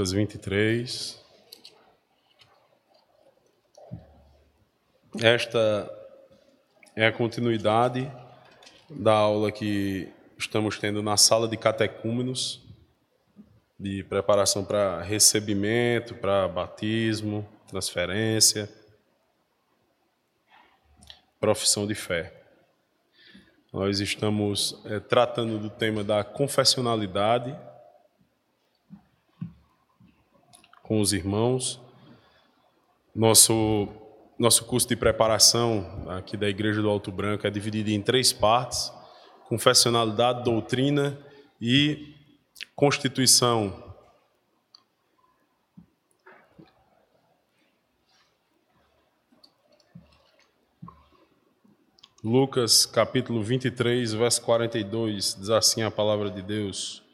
Lucas 23. Esta é a continuidade da aula que estamos tendo na sala de catecúmenos, de preparação para recebimento, para batismo, transferência, profissão de fé. Nós estamos é, tratando do tema da confessionalidade com os irmãos. Nosso, nosso curso de preparação aqui da Igreja do Alto Branco é dividido em três partes: confessionalidade, doutrina e constituição. Lucas capítulo 23, verso 42, diz assim a palavra de Deus.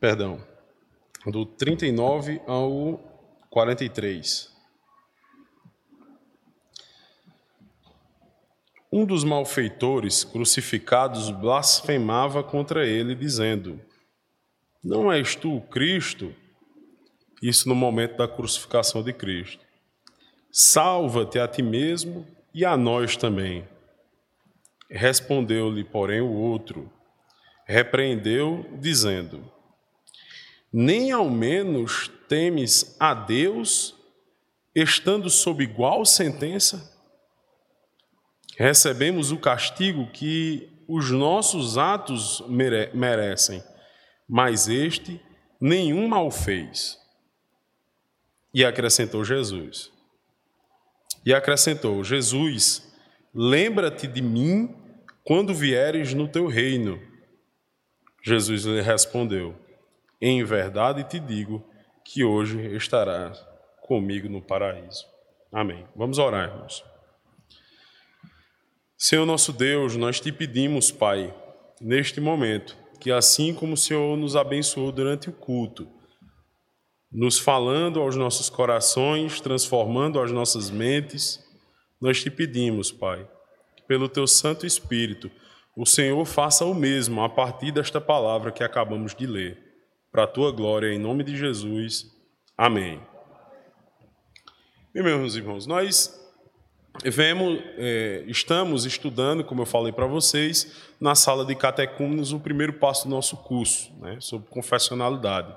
Perdão, do 39 ao 43. Um dos malfeitores crucificados blasfemava contra ele, dizendo: Não és tu o Cristo? Isso no momento da crucificação de Cristo. Salva-te a ti mesmo e a nós também. Respondeu-lhe, porém, o outro, repreendeu, dizendo: nem ao menos temes a Deus, estando sob igual sentença? Recebemos o castigo que os nossos atos mere merecem, mas este nenhum mal fez. E acrescentou Jesus. E acrescentou: Jesus, lembra-te de mim quando vieres no teu reino. Jesus lhe respondeu: em verdade te digo que hoje estarás comigo no paraíso. Amém. Vamos orar, irmãos. Senhor nosso Deus, nós te pedimos, Pai, neste momento, que assim como o Senhor nos abençoou durante o culto, nos falando aos nossos corações, transformando as nossas mentes, nós te pedimos, Pai, que pelo teu Santo Espírito, o Senhor faça o mesmo a partir desta palavra que acabamos de ler para a tua glória, em nome de Jesus. Amém. E meus irmãos, nós vemos, é, estamos estudando, como eu falei para vocês, na sala de catecúmenos, o primeiro passo do nosso curso, né, sobre confessionalidade.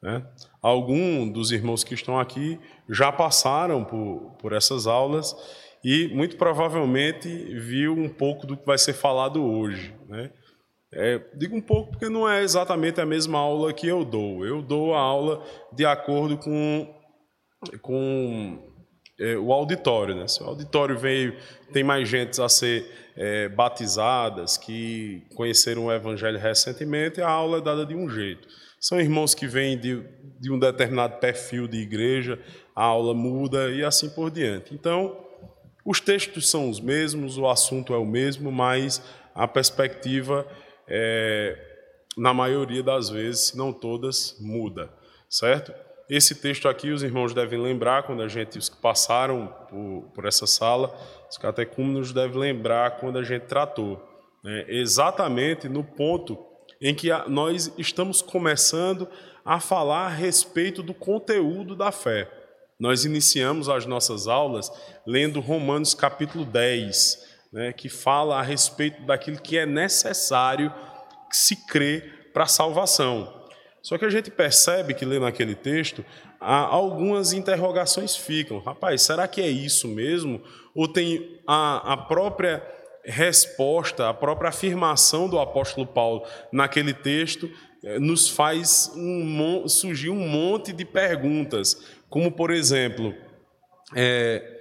Né? Alguns dos irmãos que estão aqui já passaram por, por essas aulas e muito provavelmente viu um pouco do que vai ser falado hoje. Né? É, digo um pouco porque não é exatamente a mesma aula que eu dou. Eu dou a aula de acordo com, com é, o auditório. Né? Se o auditório veio, tem mais gente a ser é, batizadas, que conheceram o Evangelho recentemente, a aula é dada de um jeito. São irmãos que vêm de, de um determinado perfil de igreja, a aula muda e assim por diante. Então, os textos são os mesmos, o assunto é o mesmo, mas a perspectiva é, na maioria das vezes, se não todas, muda, certo? Esse texto aqui os irmãos devem lembrar, quando a gente, os que passaram por, por essa sala, os catecúmenos devem lembrar quando a gente tratou, né, exatamente no ponto em que a, nós estamos começando a falar a respeito do conteúdo da fé. Nós iniciamos as nossas aulas lendo Romanos capítulo 10, né, que fala a respeito daquilo que é necessário se crer para a salvação. Só que a gente percebe que lendo aquele texto, algumas interrogações ficam. Rapaz, será que é isso mesmo? Ou tem a, a própria resposta, a própria afirmação do apóstolo Paulo naquele texto eh, nos faz um, surgir um monte de perguntas, como por exemplo, é,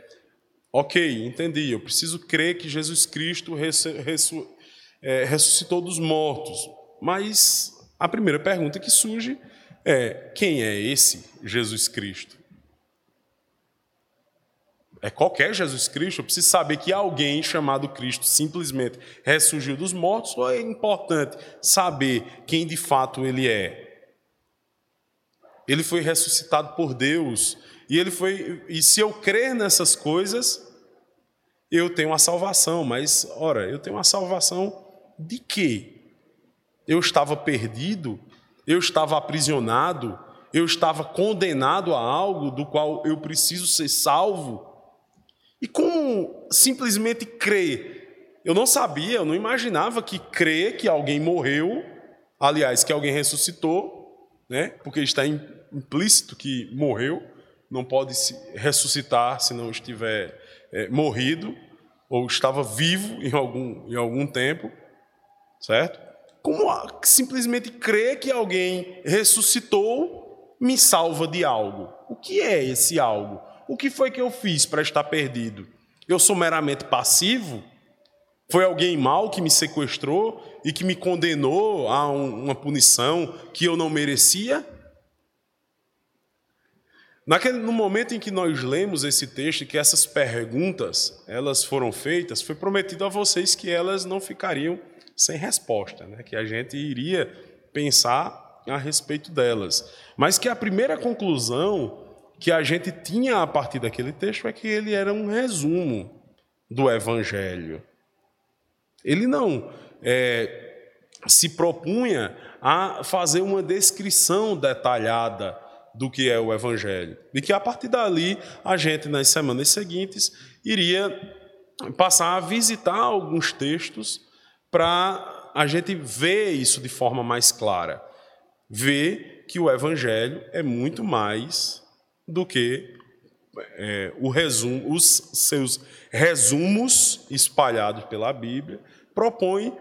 Ok, entendi. Eu preciso crer que Jesus Cristo é, ressuscitou dos mortos. Mas a primeira pergunta que surge é: quem é esse Jesus Cristo? É qualquer Jesus Cristo? Eu preciso saber que alguém chamado Cristo simplesmente ressurgiu dos mortos ou é importante saber quem de fato ele é? Ele foi ressuscitado por Deus e ele foi, e se eu crer nessas coisas, eu tenho a salvação, mas ora, eu tenho a salvação de quê? eu estava perdido, eu estava aprisionado, eu estava condenado a algo do qual eu preciso ser salvo. E como simplesmente crer? Eu não sabia, eu não imaginava que crer que alguém morreu, aliás, que alguém ressuscitou, né? porque está implícito que morreu, não pode ressuscitar se não estiver é, morrido, ou estava vivo em algum, em algum tempo, certo? Como simplesmente crer que alguém ressuscitou me salva de algo. O que é esse algo? O que foi que eu fiz para estar perdido? Eu sou meramente passivo? Foi alguém mal que me sequestrou e que me condenou a um, uma punição que eu não merecia? Naquele, no momento em que nós lemos esse texto, que essas perguntas elas foram feitas, foi prometido a vocês que elas não ficariam sem resposta, né? que a gente iria pensar a respeito delas. Mas que a primeira conclusão que a gente tinha a partir daquele texto é que ele era um resumo do Evangelho. Ele não é, se propunha a fazer uma descrição detalhada do que é o Evangelho. E que a partir dali, a gente, nas semanas seguintes, iria passar a visitar alguns textos para a gente ver isso de forma mais clara vê que o Evangelho é muito mais do que é, o resumo, os seus resumos espalhados pela Bíblia propõe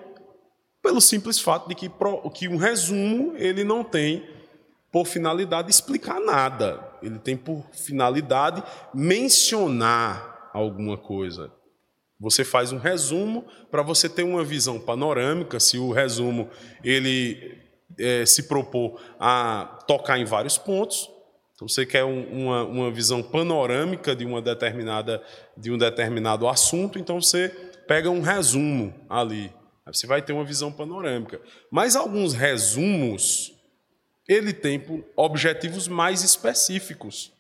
pelo simples fato de que, que um resumo ele não tem por finalidade explicar nada, ele tem por finalidade mencionar alguma coisa. Você faz um resumo para você ter uma visão panorâmica. Se o resumo ele é, se propor a tocar em vários pontos. Então, você quer um, uma, uma visão panorâmica de, uma determinada, de um determinado assunto, então você pega um resumo ali. Você vai ter uma visão panorâmica. Mas alguns resumos, ele tem objetivos mais específicos,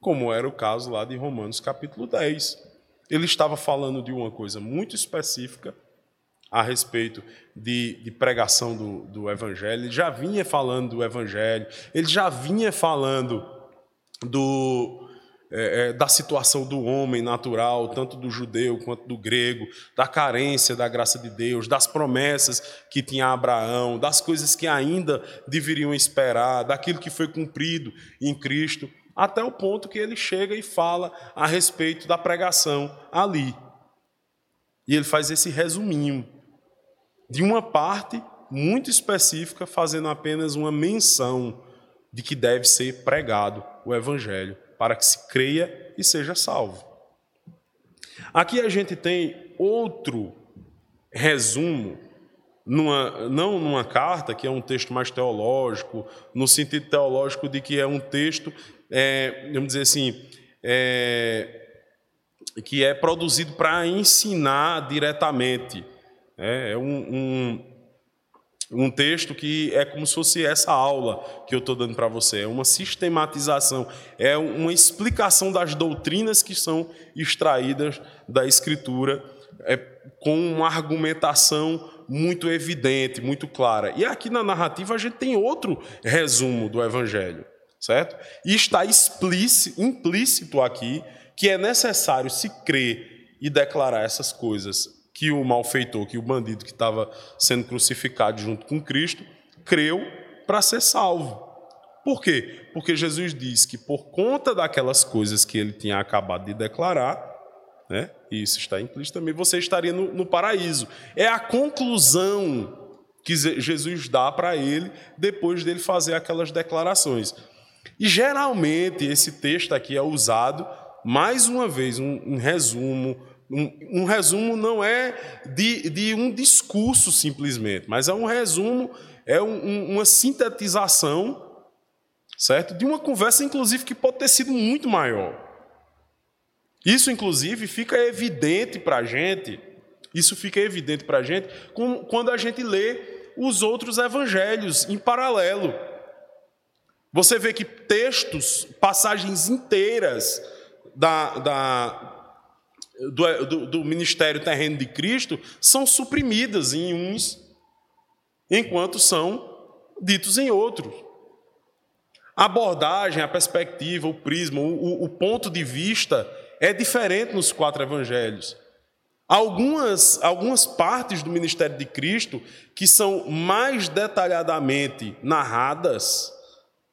como era o caso lá de Romanos capítulo 10. Ele estava falando de uma coisa muito específica, a respeito de, de pregação do, do, Evangelho, ele já vinha falando do Evangelho, ele já vinha falando do, é, é, da situação do homem natural, tanto do judeu quanto do grego, da carência da graça de Deus, das promessas que tinha Abraão, das coisas que ainda deveriam esperar, daquilo que foi cumprido em Cristo, até o ponto que ele chega e fala a respeito da pregação ali. E ele faz esse resuminho de uma parte muito específica, fazendo apenas uma menção de que deve ser pregado o Evangelho para que se creia e seja salvo. Aqui a gente tem outro resumo, numa, não numa carta, que é um texto mais teológico, no sentido teológico de que é um texto, é, vamos dizer assim, é, que é produzido para ensinar diretamente é, é um, um, um texto que é como se fosse essa aula que eu estou dando para você. É uma sistematização, é uma explicação das doutrinas que são extraídas da Escritura é, com uma argumentação muito evidente, muito clara. E aqui na narrativa a gente tem outro resumo do Evangelho, certo? E está explícito, implícito aqui que é necessário se crer e declarar essas coisas que o malfeitor, que o bandido que estava sendo crucificado junto com Cristo, creu para ser salvo. Por quê? Porque Jesus diz que por conta daquelas coisas que ele tinha acabado de declarar, né, e isso está implícito também, você estaria no, no paraíso. É a conclusão que Jesus dá para ele depois dele fazer aquelas declarações. E geralmente esse texto aqui é usado, mais uma vez, um, um resumo, um, um resumo não é de, de, um discurso simplesmente, mas é um resumo, é um, uma sintetização, certo? De uma conversa, inclusive, que pode ter sido muito maior. Isso, inclusive, fica evidente para a gente, isso fica evidente para a gente quando a gente lê os outros evangelhos em paralelo. Você vê que textos, passagens inteiras da, da, do, do, do ministério terreno de Cristo são suprimidas em uns enquanto são ditos em outros. A abordagem, a perspectiva, o prisma, o, o ponto de vista é diferente nos quatro evangelhos. Algumas, algumas partes do ministério de Cristo que são mais detalhadamente narradas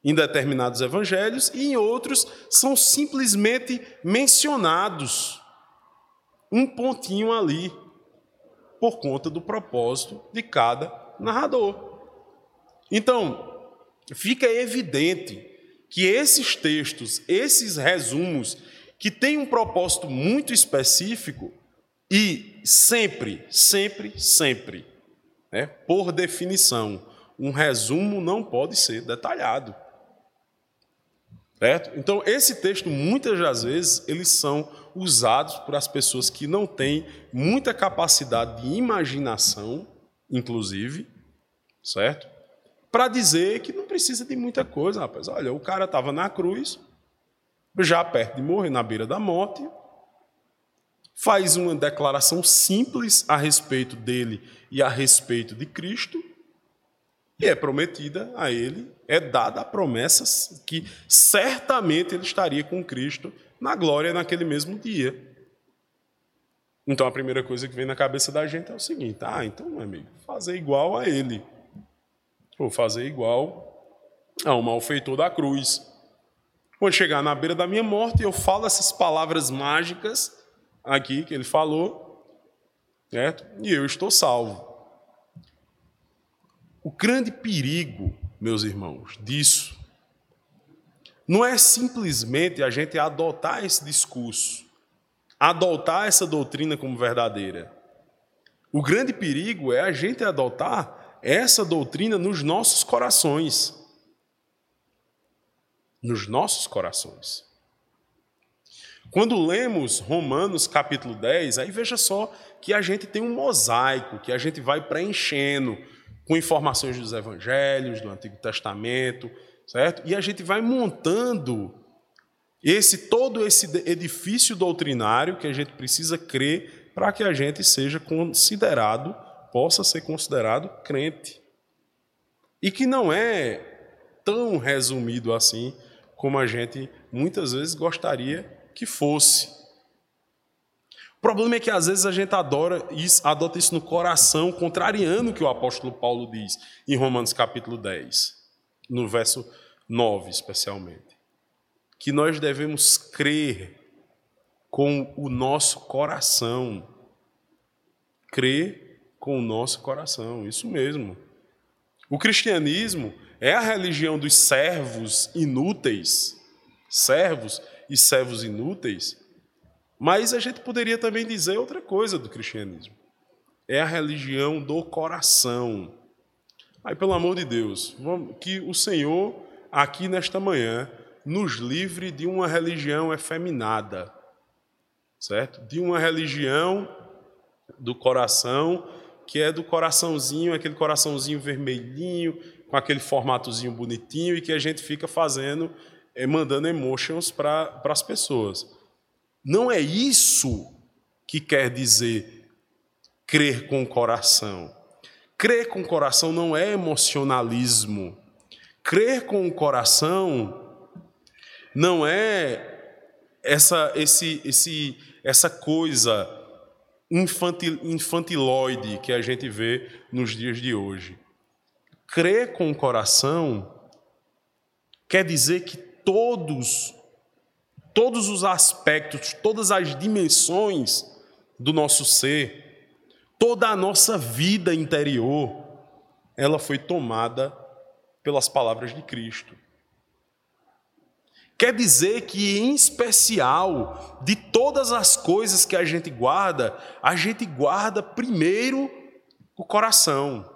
em determinados evangelhos e em outros são simplesmente mencionados. Um pontinho ali, por conta do propósito de cada narrador. Então, fica evidente que esses textos, esses resumos, que têm um propósito muito específico e sempre, sempre, sempre, né, por definição, um resumo não pode ser detalhado. Certo? Então, esse texto, muitas das vezes, eles são usados por as pessoas que não têm muita capacidade de imaginação, inclusive, certo? Para dizer que não precisa de muita coisa, rapaz. Olha, o cara estava na cruz, já perto de morrer, na beira da morte, faz uma declaração simples a respeito dele e a respeito de Cristo, e é prometida a ele, é dada a promessa que certamente ele estaria com Cristo na glória naquele mesmo dia. Então a primeira coisa que vem na cabeça da gente é o seguinte: ah, então, meu amigo, fazer igual a ele. Ou fazer igual ao malfeitor da cruz. Quando chegar na beira da minha morte, eu falo essas palavras mágicas aqui que ele falou, certo? E eu estou salvo. O grande perigo, meus irmãos, disso não é simplesmente a gente adotar esse discurso, adotar essa doutrina como verdadeira. O grande perigo é a gente adotar essa doutrina nos nossos corações. Nos nossos corações. Quando lemos Romanos capítulo 10, aí veja só que a gente tem um mosaico que a gente vai preenchendo com informações dos evangelhos, do Antigo Testamento, certo? E a gente vai montando esse todo esse edifício doutrinário que a gente precisa crer para que a gente seja considerado, possa ser considerado crente. E que não é tão resumido assim como a gente muitas vezes gostaria que fosse. O problema é que às vezes a gente adora isso, adota isso no coração, contrariando o que o apóstolo Paulo diz em Romanos capítulo 10, no verso 9 especialmente. Que nós devemos crer com o nosso coração. Crer com o nosso coração, isso mesmo. O cristianismo é a religião dos servos inúteis, servos e servos inúteis, mas a gente poderia também dizer outra coisa do cristianismo. É a religião do coração. Aí, pelo amor de Deus, que o Senhor, aqui nesta manhã, nos livre de uma religião efeminada, certo? De uma religião do coração, que é do coraçãozinho, aquele coraçãozinho vermelhinho, com aquele formatozinho bonitinho, e que a gente fica fazendo, é, mandando emotions para as pessoas. Não é isso que quer dizer crer com o coração. Crer com o coração não é emocionalismo. Crer com o coração não é essa, esse, esse, essa coisa infantil, infantiloide que a gente vê nos dias de hoje. Crer com o coração quer dizer que todos todos os aspectos, todas as dimensões do nosso ser, toda a nossa vida interior, ela foi tomada pelas palavras de Cristo. Quer dizer que, em especial, de todas as coisas que a gente guarda, a gente guarda primeiro o coração.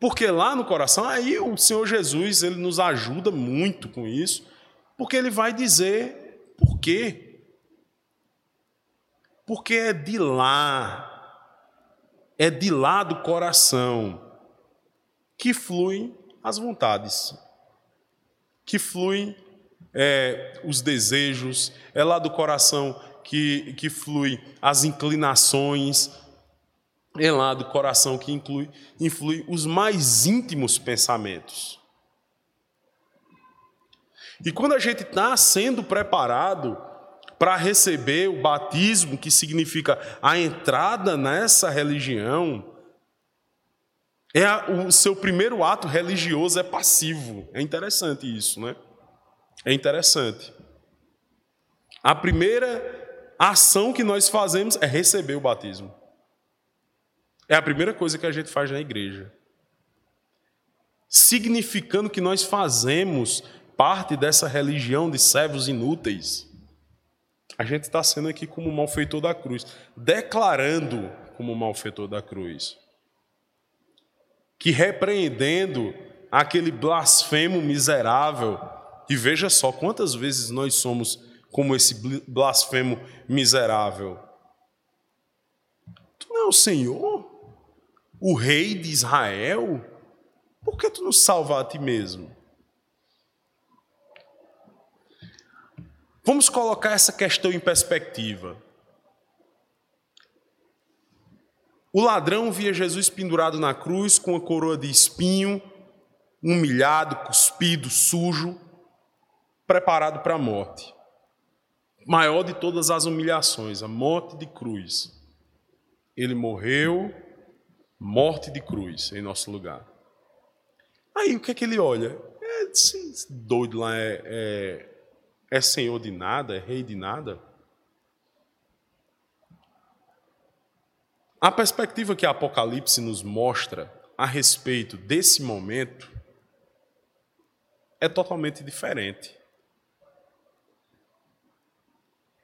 Porque lá no coração, aí o Senhor Jesus, ele nos ajuda muito com isso porque ele vai dizer por quê. Porque é de lá, é de lá do coração que fluem as vontades, que fluem é, os desejos, é lá do coração que, que flui as inclinações. é lá do coração que inclui, influi os mais íntimos pensamentos. E quando a gente está sendo preparado para receber o batismo, que significa a entrada nessa religião, é a, o seu primeiro ato religioso é passivo. É interessante isso, né? É interessante. A primeira ação que nós fazemos é receber o batismo. É a primeira coisa que a gente faz na igreja. Significando que nós fazemos parte dessa religião de servos inúteis. A gente está sendo aqui como malfeitor da cruz, declarando como malfeitor da cruz. Que repreendendo aquele blasfemo miserável, e veja só quantas vezes nós somos como esse blasfemo miserável. Tu não é o Senhor? o rei de Israel, por que tu não salva a ti mesmo? Vamos colocar essa questão em perspectiva. O ladrão via Jesus pendurado na cruz com a coroa de espinho, humilhado, cuspido, sujo, preparado para a morte. Maior de todas as humilhações, a morte de cruz. Ele morreu morte de cruz em nosso lugar. Aí o que é que ele olha? É, doido lá é, é, é senhor de nada, é rei de nada. A perspectiva que a Apocalipse nos mostra a respeito desse momento é totalmente diferente.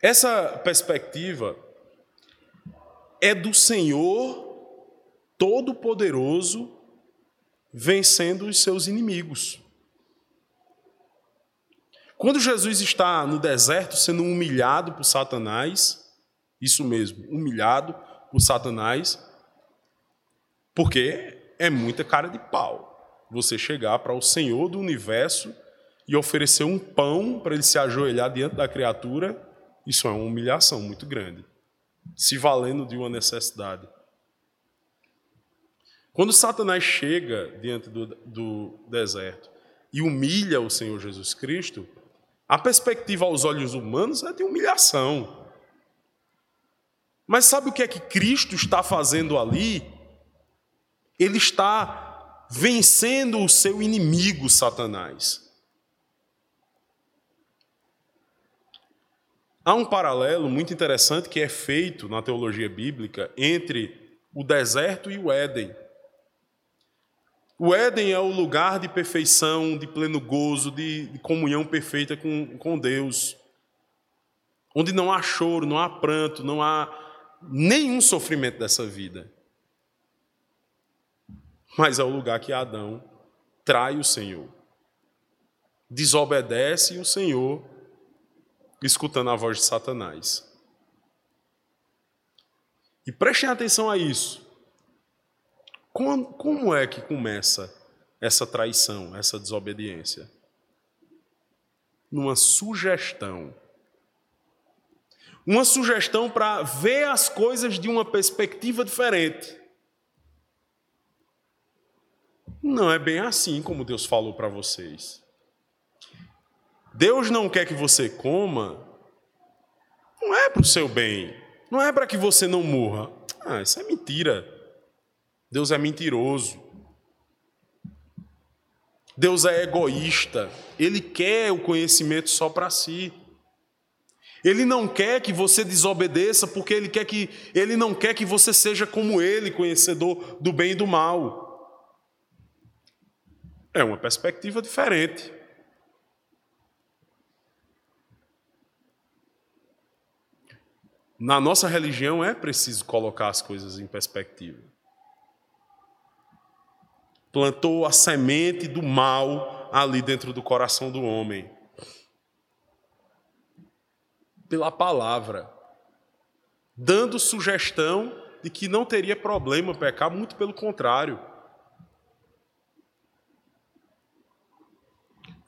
Essa perspectiva é do Senhor todo-poderoso vencendo os seus inimigos. Quando Jesus está no deserto sendo humilhado por Satanás, isso mesmo, humilhado por Satanás, porque é muita cara de pau você chegar para o Senhor do universo e oferecer um pão para ele se ajoelhar diante da criatura, isso é uma humilhação muito grande, se valendo de uma necessidade. Quando Satanás chega diante do, do deserto e humilha o Senhor Jesus Cristo, a perspectiva aos olhos humanos é de humilhação. Mas sabe o que é que Cristo está fazendo ali? Ele está vencendo o seu inimigo, Satanás. Há um paralelo muito interessante que é feito na teologia bíblica entre o deserto e o Éden. O Éden é o lugar de perfeição, de pleno gozo, de, de comunhão perfeita com, com Deus. Onde não há choro, não há pranto, não há nenhum sofrimento dessa vida. Mas é o lugar que Adão trai o Senhor. Desobedece o Senhor, escutando a voz de Satanás. E prestem atenção a isso. Como, como é que começa essa traição, essa desobediência? Numa sugestão. Uma sugestão para ver as coisas de uma perspectiva diferente. Não é bem assim como Deus falou para vocês. Deus não quer que você coma, não é para o seu bem, não é para que você não morra. Ah, isso é mentira. Deus é mentiroso. Deus é egoísta. Ele quer o conhecimento só para si. Ele não quer que você desobedeça porque ele quer que ele não quer que você seja como ele, conhecedor do bem e do mal. É uma perspectiva diferente. Na nossa religião é preciso colocar as coisas em perspectiva plantou a semente do mal ali dentro do coração do homem. Pela palavra, dando sugestão de que não teria problema pecar, muito pelo contrário.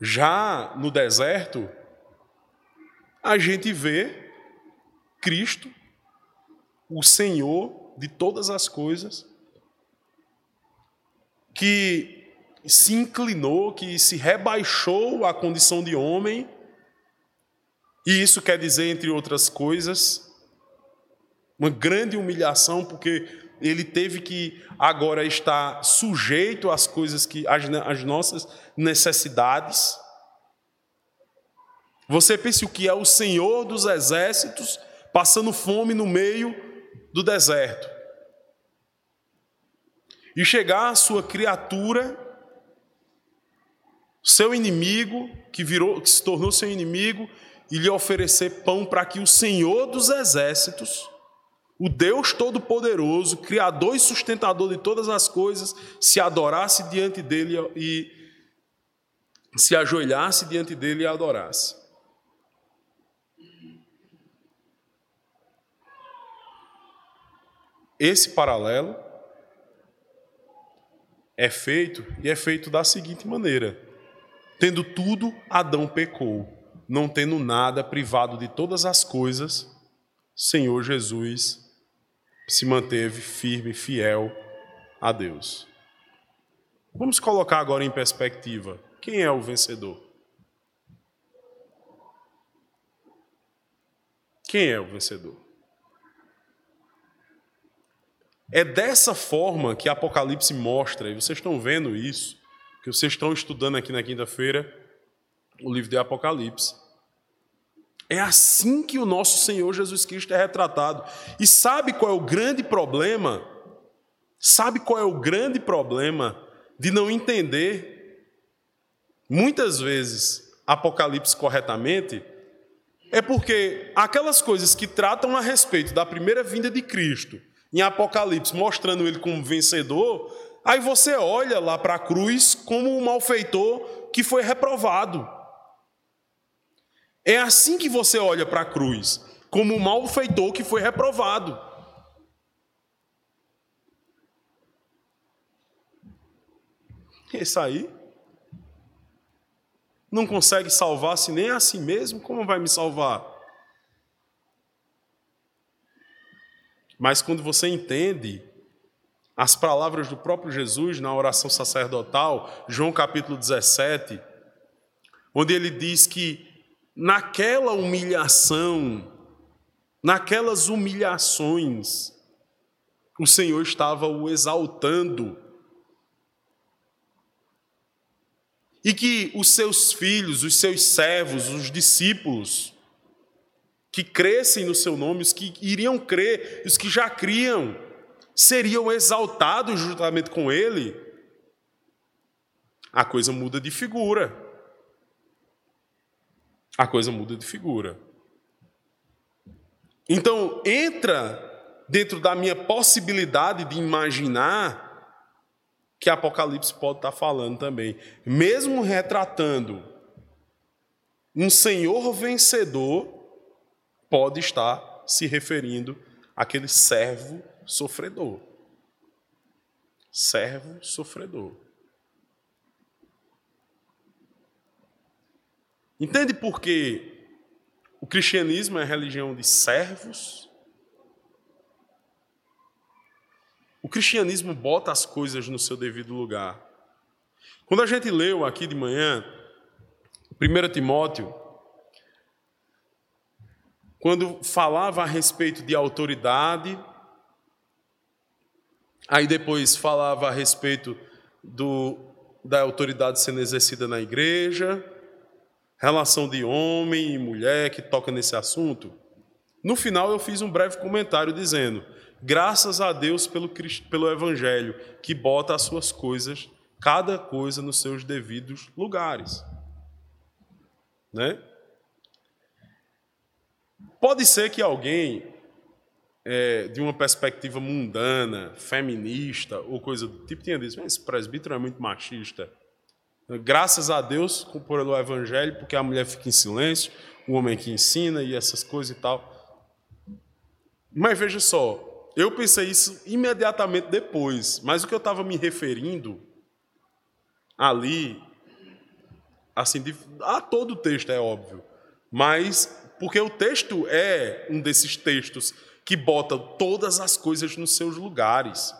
Já no deserto, a gente vê Cristo, o Senhor, de todas as coisas, que se inclinou, que se rebaixou à condição de homem, e isso quer dizer, entre outras coisas, uma grande humilhação, porque ele teve que agora estar sujeito às coisas que, às, às nossas necessidades. Você pense o que é o Senhor dos exércitos passando fome no meio do deserto. E chegar a sua criatura, seu inimigo, que virou, que se tornou seu inimigo, e lhe oferecer pão para que o Senhor dos exércitos o Deus Todo-Poderoso, Criador e sustentador de todas as coisas, se adorasse diante dele e se ajoelhasse diante dele e adorasse. Esse paralelo é feito e é feito da seguinte maneira: tendo tudo, Adão pecou, não tendo nada privado de todas as coisas, Senhor Jesus se manteve firme, fiel a Deus. Vamos colocar agora em perspectiva: quem é o vencedor? Quem é o vencedor? É dessa forma que Apocalipse mostra, e vocês estão vendo isso, que vocês estão estudando aqui na quinta-feira o livro de Apocalipse. É assim que o nosso Senhor Jesus Cristo é retratado. E sabe qual é o grande problema? Sabe qual é o grande problema de não entender, muitas vezes, Apocalipse corretamente? É porque aquelas coisas que tratam a respeito da primeira vinda de Cristo, em Apocalipse, mostrando ele como vencedor, aí você olha lá para a cruz como um malfeitor que foi reprovado. É assim que você olha para a cruz, como um malfeitor que foi reprovado. Esse aí não consegue salvar-se nem a si mesmo, como vai me salvar? Mas quando você entende as palavras do próprio Jesus na oração sacerdotal, João capítulo 17, onde ele diz que naquela humilhação, naquelas humilhações, o Senhor estava o exaltando. E que os seus filhos, os seus servos, os discípulos, que crescem no seu nome, os que iriam crer, os que já criam, seriam exaltados juntamente com ele, a coisa muda de figura a coisa muda de figura. Então, entra dentro da minha possibilidade de imaginar que Apocalipse pode estar falando também. Mesmo retratando um Senhor vencedor, pode estar se referindo àquele servo sofredor. Servo sofredor. Entende por que o cristianismo é religião de servos? O cristianismo bota as coisas no seu devido lugar. Quando a gente leu aqui de manhã, 1 Timóteo, quando falava a respeito de autoridade, aí depois falava a respeito do, da autoridade sendo exercida na igreja, relação de homem e mulher que toca nesse assunto. No final, eu fiz um breve comentário dizendo: graças a Deus pelo, pelo Evangelho, que bota as suas coisas, cada coisa nos seus devidos lugares. Né? Pode ser que alguém, é, de uma perspectiva mundana, feminista ou coisa do tipo, tenha dito: esse presbítero é muito machista. Graças a Deus pelo Evangelho, porque a mulher fica em silêncio, o homem que ensina e essas coisas e tal. Mas veja só, eu pensei isso imediatamente depois, mas o que eu estava me referindo ali, assim, a todo o texto é óbvio, mas porque o texto é um desses textos que bota todas as coisas nos seus lugares.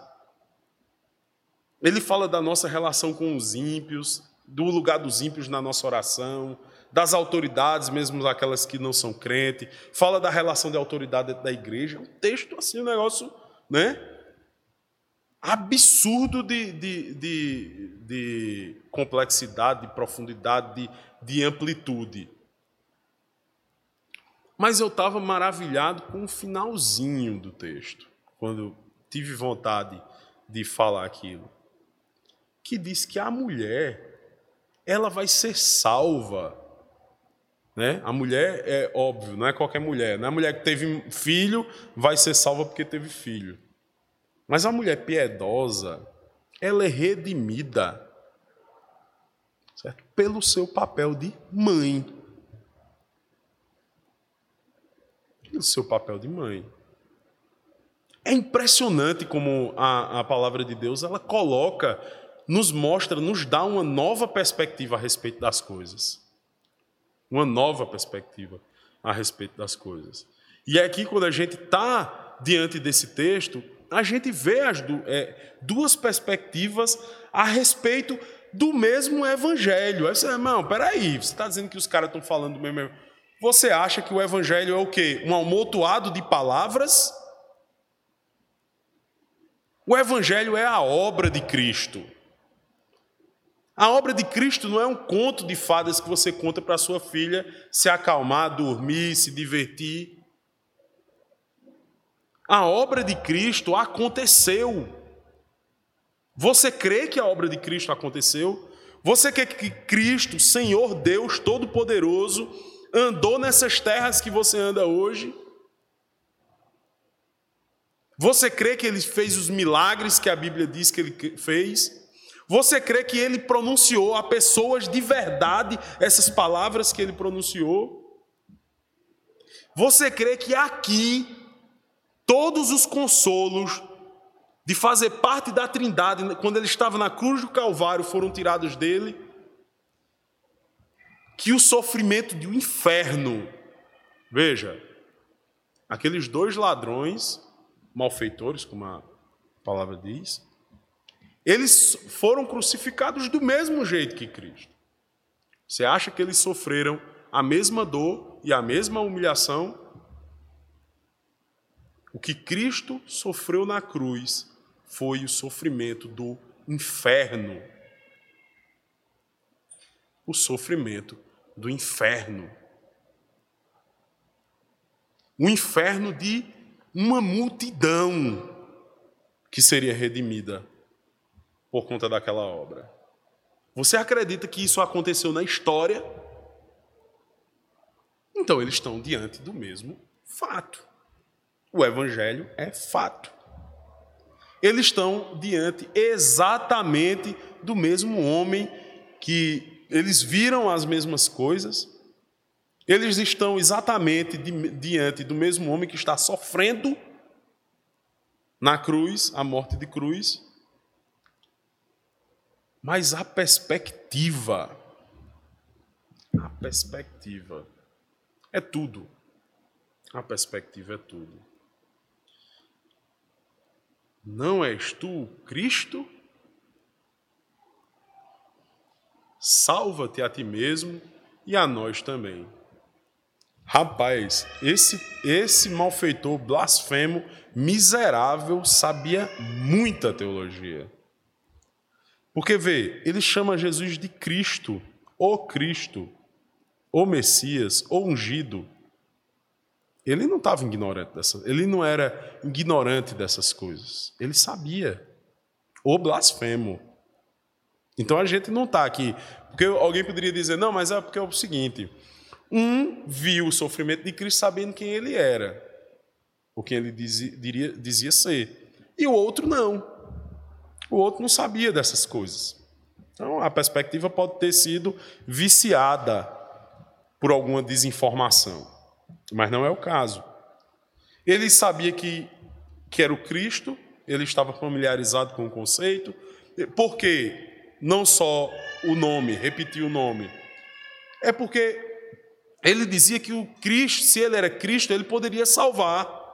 Ele fala da nossa relação com os ímpios, do lugar dos ímpios na nossa oração, das autoridades, mesmo aquelas que não são crentes, fala da relação de autoridade da igreja. Um texto assim, um negócio, né? Absurdo de, de, de, de complexidade, de profundidade, de, de amplitude. Mas eu estava maravilhado com o finalzinho do texto, quando tive vontade de falar aquilo. Que diz que a mulher, ela vai ser salva né? A mulher é óbvio, não é qualquer mulher. Não é a mulher que teve filho vai ser salva porque teve filho. Mas a mulher piedosa, ela é redimida certo? pelo seu papel de mãe. Pelo seu papel de mãe. É impressionante como a, a palavra de Deus ela coloca, nos mostra, nos dá uma nova perspectiva a respeito das coisas uma nova perspectiva a respeito das coisas. E é aqui, quando a gente está diante desse texto, a gente vê as é, duas perspectivas a respeito do mesmo evangelho. Aí você, irmão, peraí, você está dizendo que os caras estão falando do mesmo. Você acha que o evangelho é o quê? Um amontoado de palavras? O evangelho é a obra de Cristo. A obra de Cristo não é um conto de fadas que você conta para sua filha se acalmar, dormir, se divertir. A obra de Cristo aconteceu. Você crê que a obra de Cristo aconteceu? Você crê que Cristo, Senhor Deus Todo-Poderoso, andou nessas terras que você anda hoje? Você crê que ele fez os milagres que a Bíblia diz que ele fez? Você crê que ele pronunciou a pessoas de verdade essas palavras que ele pronunciou? Você crê que aqui todos os consolos de fazer parte da Trindade, quando ele estava na cruz do Calvário, foram tirados dele? Que o sofrimento de um inferno, veja, aqueles dois ladrões, malfeitores, como a palavra diz, eles foram crucificados do mesmo jeito que Cristo. Você acha que eles sofreram a mesma dor e a mesma humilhação? O que Cristo sofreu na cruz foi o sofrimento do inferno. O sofrimento do inferno. O inferno de uma multidão que seria redimida por conta daquela obra. Você acredita que isso aconteceu na história? Então eles estão diante do mesmo fato. O Evangelho é fato. Eles estão diante exatamente do mesmo homem que eles viram as mesmas coisas. Eles estão exatamente diante do mesmo homem que está sofrendo na cruz, a morte de cruz, mas a perspectiva, a perspectiva é tudo. A perspectiva é tudo. Não és tu Cristo? Salva-te a ti mesmo e a nós também. Rapaz, esse, esse malfeitor blasfemo, miserável, sabia muita teologia. Porque vê, ele chama Jesus de Cristo, o Cristo, o Messias, o ungido. Ele não estava ignorante dessa, ele não era ignorante dessas coisas. Ele sabia. O blasfemo. Então a gente não está aqui, porque alguém poderia dizer, não, mas é porque é o seguinte: um viu o sofrimento de Cristo sabendo quem ele era, ou quem ele dizia, diria, dizia ser, e o outro não. O outro não sabia dessas coisas. Então, a perspectiva pode ter sido viciada por alguma desinformação, mas não é o caso. Ele sabia que, que era o Cristo, ele estava familiarizado com o conceito, porque não só o nome, repetir o nome, é porque ele dizia que o Cristo, se ele era Cristo, ele poderia salvar.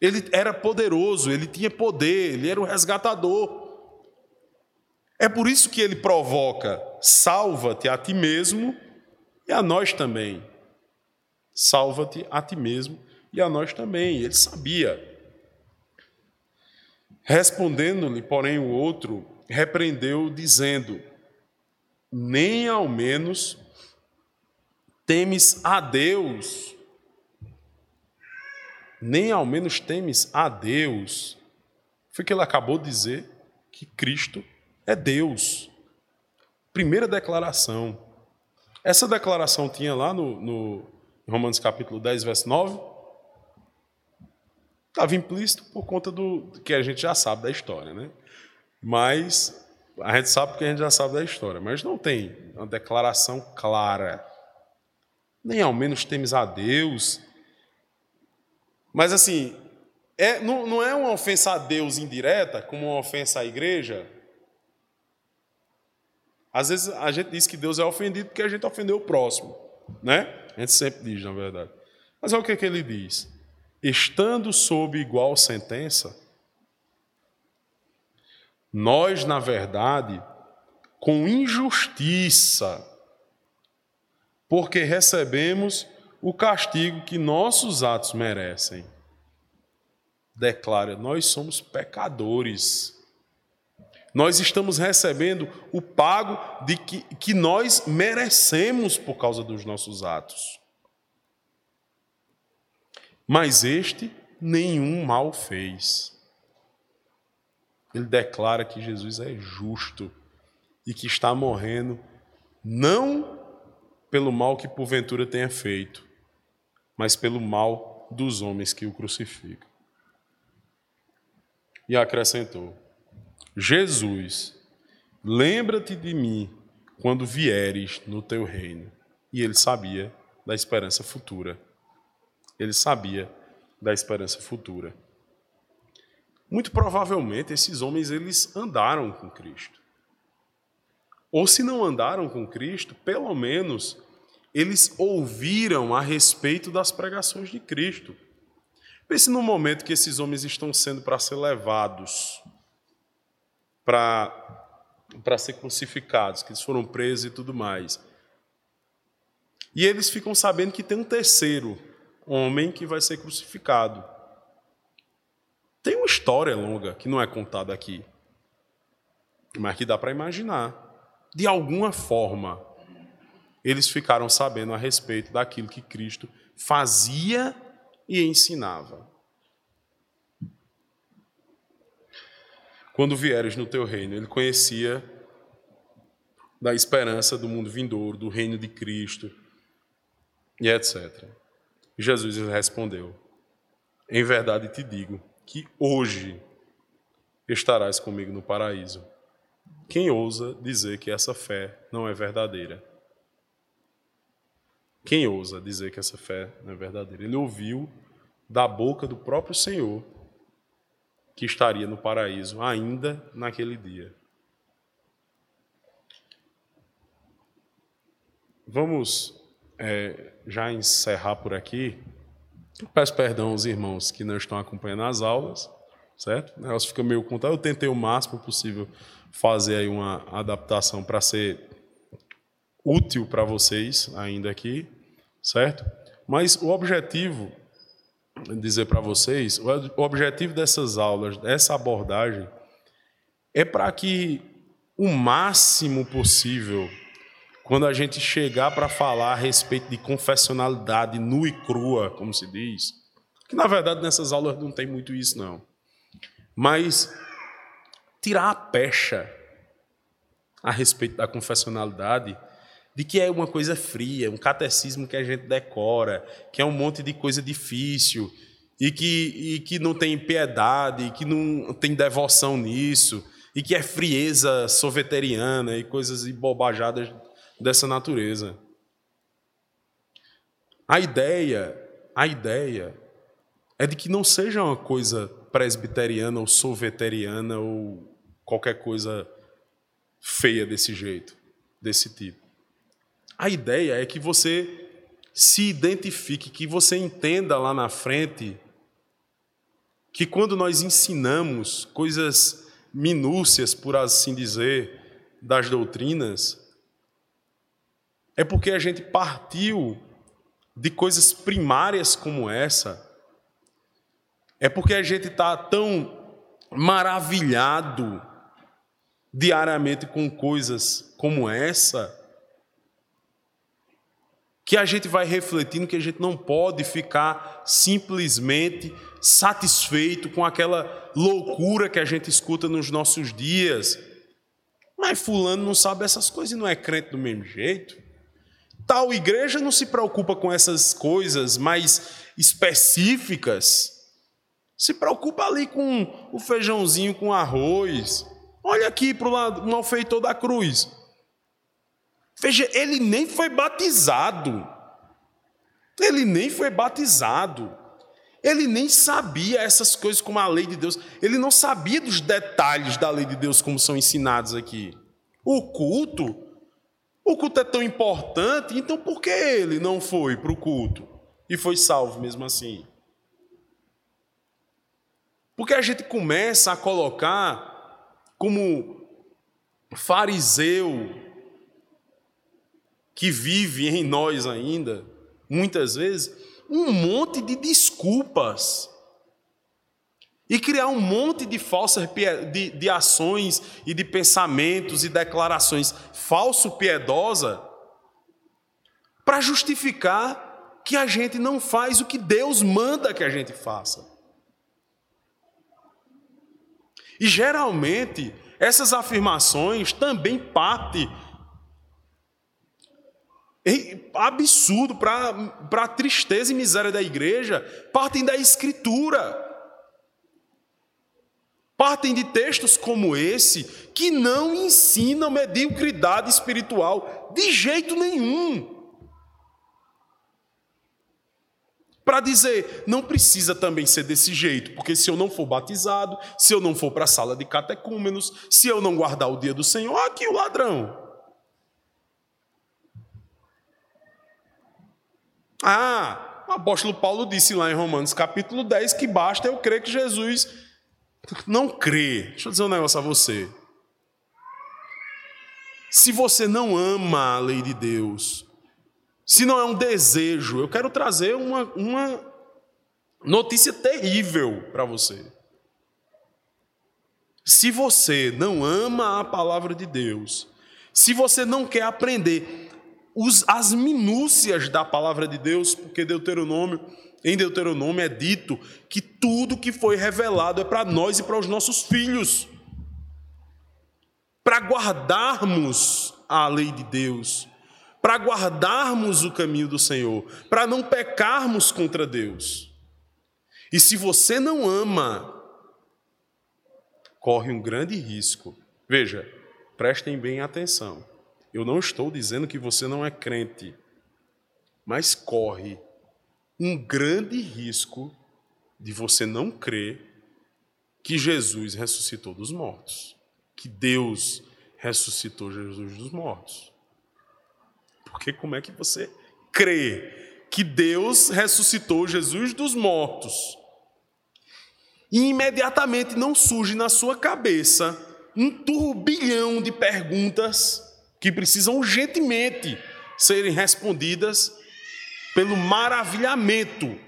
Ele era poderoso, ele tinha poder, ele era o resgatador. É por isso que ele provoca: salva-te a ti mesmo e a nós também. Salva-te a ti mesmo e a nós também. Ele sabia. Respondendo-lhe, porém, o outro repreendeu, dizendo: Nem ao menos temes a Deus, nem ao menos temes a Deus. Foi que ele acabou de dizer que Cristo é Deus. Primeira declaração. Essa declaração tinha lá no, no Romanos capítulo 10, verso 9 estava implícito por conta do que a gente já sabe da história, né? Mas a gente sabe porque a gente já sabe da história, mas não tem uma declaração clara. Nem ao menos temes a Deus. Mas assim, é, não, não é uma ofensa a Deus indireta, como uma ofensa à igreja. Às vezes a gente diz que Deus é ofendido porque a gente ofendeu o próximo, né? A gente sempre diz, na verdade. Mas olha o que, que ele diz estando sob igual sentença, nós, na verdade, com injustiça, porque recebemos o castigo que nossos atos merecem. Declara: nós somos pecadores. Nós estamos recebendo o pago de que, que nós merecemos por causa dos nossos atos. Mas este nenhum mal fez. Ele declara que Jesus é justo e que está morrendo não pelo mal que porventura tenha feito, mas pelo mal dos homens que o crucificam. E acrescentou: Jesus, lembra-te de mim quando vieres no teu reino. E ele sabia da esperança futura ele sabia da esperança futura. Muito provavelmente esses homens eles andaram com Cristo. Ou se não andaram com Cristo, pelo menos eles ouviram a respeito das pregações de Cristo. Pense no momento que esses homens estão sendo para ser levados para para ser crucificados, que eles foram presos e tudo mais. E eles ficam sabendo que tem um terceiro homem que vai ser crucificado. Tem uma história longa que não é contada aqui, mas que dá para imaginar. De alguma forma, eles ficaram sabendo a respeito daquilo que Cristo fazia e ensinava. Quando vieres no teu reino, ele conhecia da esperança do mundo vindouro, do reino de Cristo e etc. Jesus respondeu: Em verdade te digo que hoje estarás comigo no paraíso. Quem ousa dizer que essa fé não é verdadeira? Quem ousa dizer que essa fé não é verdadeira? Ele ouviu da boca do próprio Senhor que estaria no paraíso ainda naquele dia. Vamos é, já encerrar por aqui, peço perdão aos irmãos que não estão acompanhando as aulas, certo? O negócio fica meio contado. Eu tentei o máximo possível fazer aí uma adaptação para ser útil para vocês ainda aqui, certo? Mas o objetivo, dizer para vocês, o objetivo dessas aulas, dessa abordagem, é para que o máximo possível quando a gente chegar para falar a respeito de confessionalidade nua e crua, como se diz, que na verdade nessas aulas não tem muito isso não, mas tirar a pecha a respeito da confessionalidade, de que é uma coisa fria, um catecismo que a gente decora, que é um monte de coisa difícil e que, e que não tem piedade, que não tem devoção nisso, e que é frieza soveteriana e coisas e bobajadas dessa natureza. A ideia, a ideia é de que não seja uma coisa presbiteriana ou soveteriana ou qualquer coisa feia desse jeito, desse tipo. A ideia é que você se identifique, que você entenda lá na frente que quando nós ensinamos coisas minúcias, por assim dizer, das doutrinas, é porque a gente partiu de coisas primárias como essa, é porque a gente está tão maravilhado diariamente com coisas como essa, que a gente vai refletindo que a gente não pode ficar simplesmente satisfeito com aquela loucura que a gente escuta nos nossos dias. Mas fulano não sabe essas coisas e não é crente do mesmo jeito. Tal igreja não se preocupa com essas coisas mais específicas. Se preocupa ali com o feijãozinho com arroz. Olha aqui para o lado, um malfeitor da cruz. Veja, ele nem foi batizado. Ele nem foi batizado. Ele nem sabia essas coisas como a lei de Deus. Ele não sabia dos detalhes da lei de Deus como são ensinados aqui. O culto, o culto é tão importante, então por que ele não foi para o culto e foi salvo mesmo assim? Porque a gente começa a colocar como fariseu que vive em nós ainda, muitas vezes, um monte de desculpas e criar um monte de falsas de, de ações e de pensamentos e declarações falso piedosa para justificar que a gente não faz o que Deus manda que a gente faça. E geralmente essas afirmações também partem absurdo para a tristeza e miséria da igreja, partem da Escritura. Partem de textos como esse, que não ensinam mediocridade espiritual de jeito nenhum. Para dizer, não precisa também ser desse jeito, porque se eu não for batizado, se eu não for para a sala de catecúmenos, se eu não guardar o dia do Senhor, aqui o ladrão. Ah, o apóstolo Paulo disse lá em Romanos capítulo 10 que basta eu crer que Jesus não crê. Deixa eu dizer um negócio a você. Se você não ama a lei de Deus, se não é um desejo, eu quero trazer uma, uma notícia terrível para você. Se você não ama a palavra de Deus, se você não quer aprender os, as minúcias da palavra de Deus, porque Deuteronômio, em Deuteronômio é dito que tudo que foi revelado é para nós e para os nossos filhos, para guardarmos a lei de Deus, para guardarmos o caminho do Senhor, para não pecarmos contra Deus. E se você não ama, corre um grande risco. Veja, prestem bem atenção. Eu não estou dizendo que você não é crente, mas corre um grande risco de você não crer que Jesus ressuscitou dos mortos, que Deus ressuscitou Jesus dos mortos. Porque como é que você crê que Deus ressuscitou Jesus dos mortos? E imediatamente não surge na sua cabeça um turbilhão de perguntas que precisam urgentemente serem respondidas pelo maravilhamento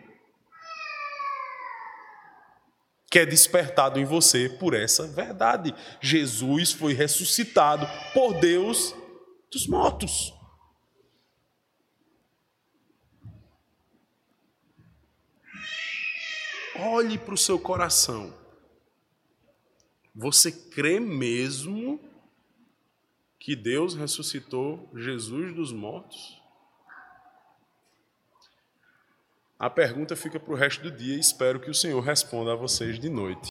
que é despertado em você por essa verdade. Jesus foi ressuscitado por Deus dos mortos. Olhe para o seu coração. Você crê mesmo que Deus ressuscitou Jesus dos mortos? A pergunta fica para o resto do dia e espero que o Senhor responda a vocês de noite.